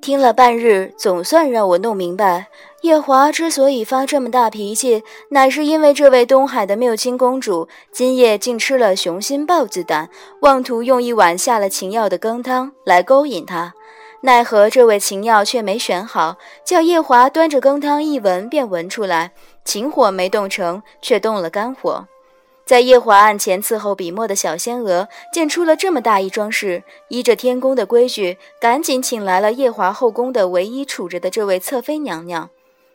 听了半日，总算让我弄明白，夜华之所以发这么大脾气，乃是因为这位东海的缪清公主今夜竟吃了雄心豹子胆，妄图用一碗下了情药的羹汤来勾引他。奈何这位情药却没选好，叫夜华端着羹汤一闻便闻出来，情火没动成，却动了肝火。在夜华案前伺候笔墨的小仙娥见出了这么大一桩事，依着天宫的规矩，赶紧请来了夜华后宫的唯一处着的这位侧妃娘娘。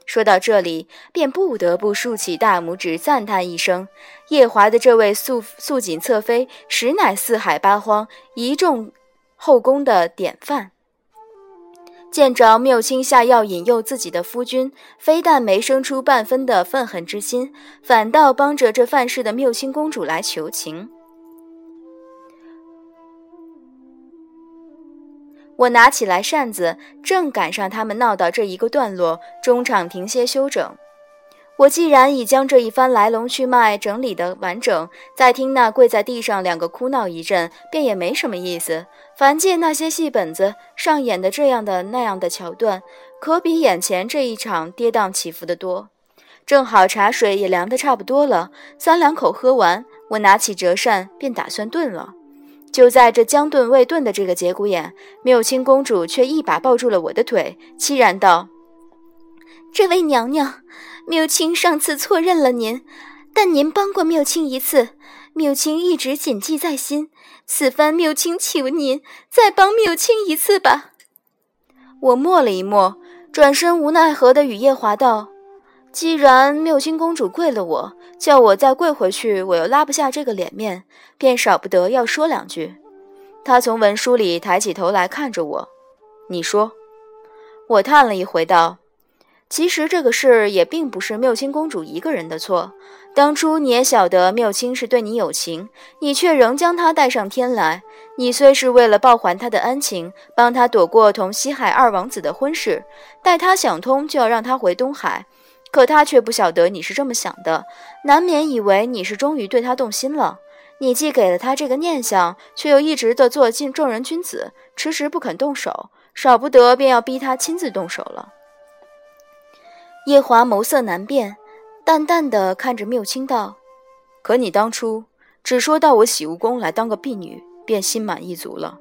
说到这里，便不得不竖起大拇指赞叹一声：夜华的这位素素锦侧妃，实乃四海八荒一众后宫的典范。见着缪清下药引诱自己的夫君，非但没生出半分的愤恨之心，反倒帮着这犯事的缪清公主来求情。我拿起来扇子，正赶上他们闹到这一个段落，中场停歇休整。我既然已将这一番来龙去脉整理得完整，再听那跪在地上两个哭闹一阵，便也没什么意思。凡借那些戏本子上演的这样的那样的桥段，可比眼前这一场跌宕起伏的多。正好茶水也凉得差不多了，三两口喝完，我拿起折扇便打算炖了。就在这将炖未炖的这个节骨眼，缪清公主却一把抱住了我的腿，凄然道：“这位娘娘。”缪清上次错认了您，但您帮过缪清一次，缪清一直谨记在心。此番缪清求您再帮缪清一次吧。我默了一默，转身无奈何地与夜华道：“既然缪清公主跪了我，叫我再跪回去，我又拉不下这个脸面，便少不得要说两句。”他从文书里抬起头来看着我：“你说。”我叹了一回道。其实这个事也并不是缪清公主一个人的错。当初你也晓得缪清是对你有情，你却仍将他带上天来。你虽是为了报还他的恩情，帮他躲过同西海二王子的婚事，待他想通，就要让他回东海。可他却不晓得你是这么想的，难免以为你是终于对他动心了。你既给了他这个念想，却又一直的做尽正人君子，迟迟不肯动手，少不得便要逼他亲自动手了。夜华眸色难辨，淡淡的看着缪清道：“可你当初只说到我洗梧宫来当个婢女，便心满意足了。”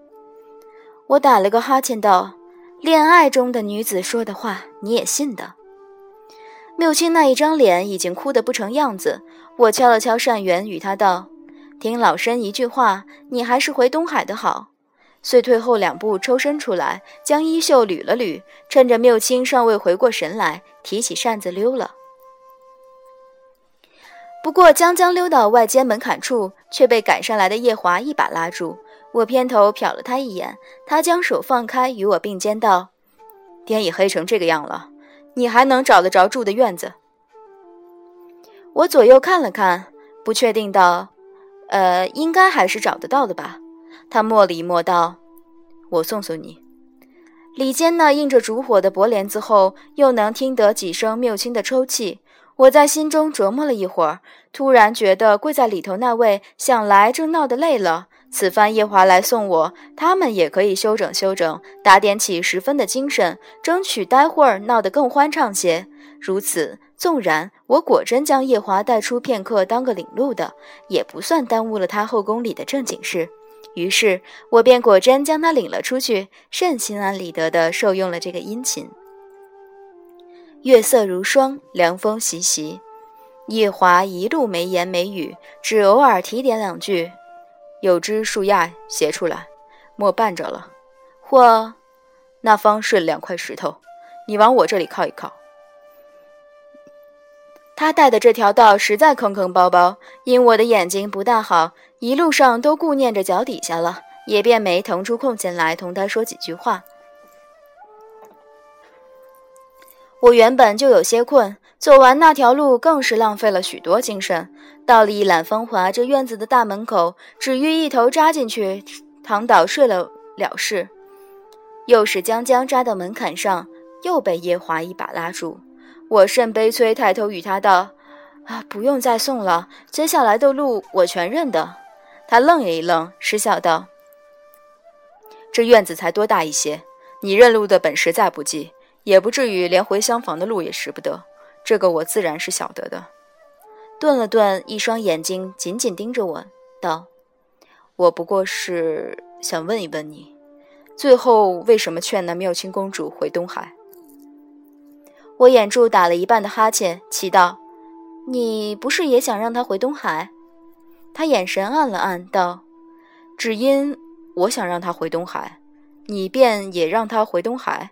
我打了个哈欠道：“恋爱中的女子说的话，你也信的？”缪清那一张脸已经哭得不成样子，我敲了敲扇缘，与他道：“听老身一句话，你还是回东海的好。”遂退后两步，抽身出来，将衣袖捋了捋，趁着缪清尚未回过神来，提起扇子溜了。不过将将溜到外间门槛处，却被赶上来的夜华一把拉住。我偏头瞟了他一眼，他将手放开，与我并肩道：“天已黑成这个样了，你还能找得着住的院子？”我左右看了看，不确定道：“呃，应该还是找得到的吧。”他默了一默，道：“我送送你。”里间那映着烛火的薄帘子后，又能听得几声缪清的抽泣。我在心中琢磨了一会儿，突然觉得跪在里头那位想来正闹得累了，此番夜华来送我，他们也可以休整休整，打点起十分的精神，争取待会儿闹得更欢畅些。如此，纵然我果真将夜华带出片刻当个领路的，也不算耽误了他后宫里的正经事。于是我便果真将他领了出去，甚心安理得地受用了这个殷勤。月色如霜，凉风习习，夜华一路没言没语，只偶尔提点两句：“有只树丫斜出来，莫绊着了。”或“那方是两块石头，你往我这里靠一靠。”他带的这条道实在坑坑包包，因我的眼睛不大好，一路上都顾念着脚底下了，也便没腾出空闲来同他说几句话。我原本就有些困，走完那条路更是浪费了许多精神。到了一览芳华这院子的大门口，只欲一头扎进去，躺倒睡了了事。又是将将扎到门槛上，又被夜华一把拉住。我甚悲催，抬头与他道：“啊，不用再送了，接下来的路我全认得。”他愣了一愣，失笑道：“这院子才多大一些，你认路的本事再不济，也不至于连回厢房的路也识不得。这个我自然是晓得的。”顿了顿，一双眼睛紧紧盯着我，道：“我不过是想问一问你，最后为什么劝那妙清公主回东海？”我掩住打了一半的哈欠，奇道：“你不是也想让他回东海？”他眼神暗了暗，道：“只因我想让他回东海，你便也让他回东海。”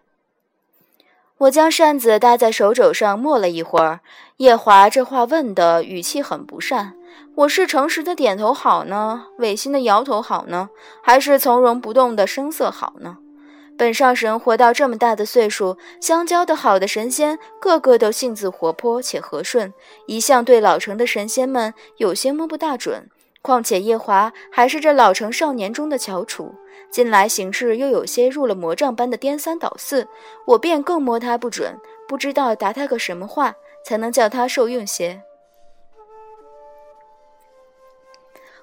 我将扇子搭在手肘上，默了一会儿。叶华这话问的语气很不善，我是诚实的点头好呢，违心的摇头好呢，还是从容不动的声色好呢？本上神活到这么大的岁数，相交的好的神仙，个个都性子活泼且和顺，一向对老成的神仙们有些摸不大准。况且夜华还是这老成少年中的翘楚，近来行事又有些入了魔障般的颠三倒四，我便更摸他不准，不知道答他个什么话，才能叫他受用些。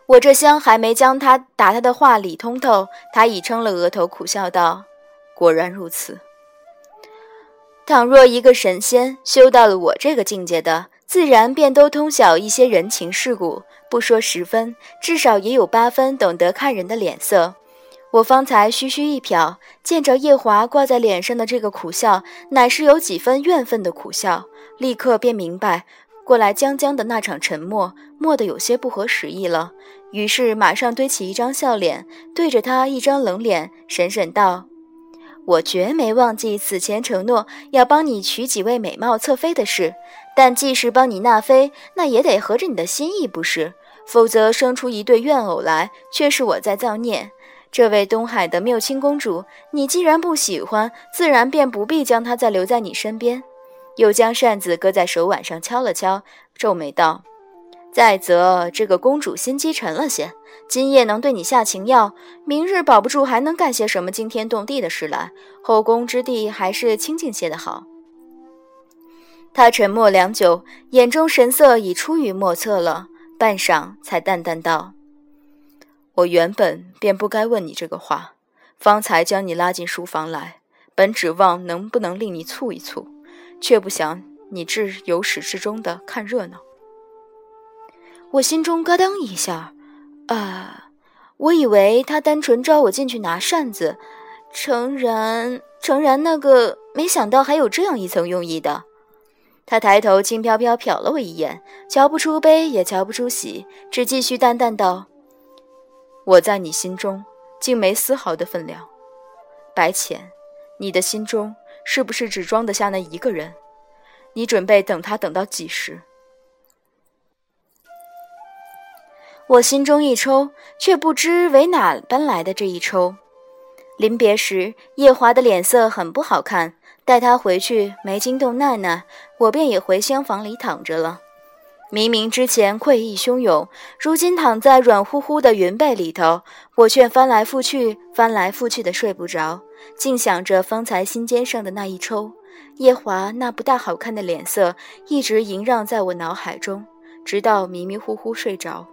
我这厢还没将他答他的话理通透，他已撑了额头，苦笑道。果然如此。倘若一个神仙修到了我这个境界的，自然便都通晓一些人情世故，不说十分，至少也有八分懂得看人的脸色。我方才虚虚一瞟，见着夜华挂在脸上的这个苦笑，乃是有几分怨愤的苦笑，立刻便明白过来将将的那场沉默，默得有些不合时宜了。于是马上堆起一张笑脸，对着他一张冷脸，神神道。我绝没忘记此前承诺要帮你娶几位美貌侧妃的事，但既是帮你纳妃，那也得合着你的心意不是？否则生出一对怨偶来，却是我在造孽。这位东海的缪清公主，你既然不喜欢，自然便不必将她再留在你身边。又将扇子搁在手腕上敲了敲，皱眉道。再则，这个公主心机沉了些，今夜能对你下情药，明日保不住还能干些什么惊天动地的事来。后宫之地还是清静些的好。他沉默良久，眼中神色已出于莫测了，半晌才淡淡道：“我原本便不该问你这个话，方才将你拉进书房来，本指望能不能令你蹙一蹙，却不想你至由始至终的看热闹。”我心中咯噔一下，啊，我以为他单纯招我进去拿扇子，诚然，诚然，那个没想到还有这样一层用意的。他抬头轻飘飘瞟了我一眼，瞧不出悲，也瞧不出喜，只继续淡淡道：“我在你心中竟没丝毫的分量。白浅，你的心中是不是只装得下那一个人？你准备等他等到几时？”我心中一抽，却不知为哪般来的这一抽。临别时，叶华的脸色很不好看。待他回去，没惊动奈奈，我便也回厢房里躺着了。明明之前愧意汹涌，如今躺在软乎乎的云被里头，我却翻来覆去、翻来覆去的睡不着，竟想着方才心尖上的那一抽。夜华那不大好看的脸色，一直萦绕在我脑海中，直到迷迷糊糊睡着。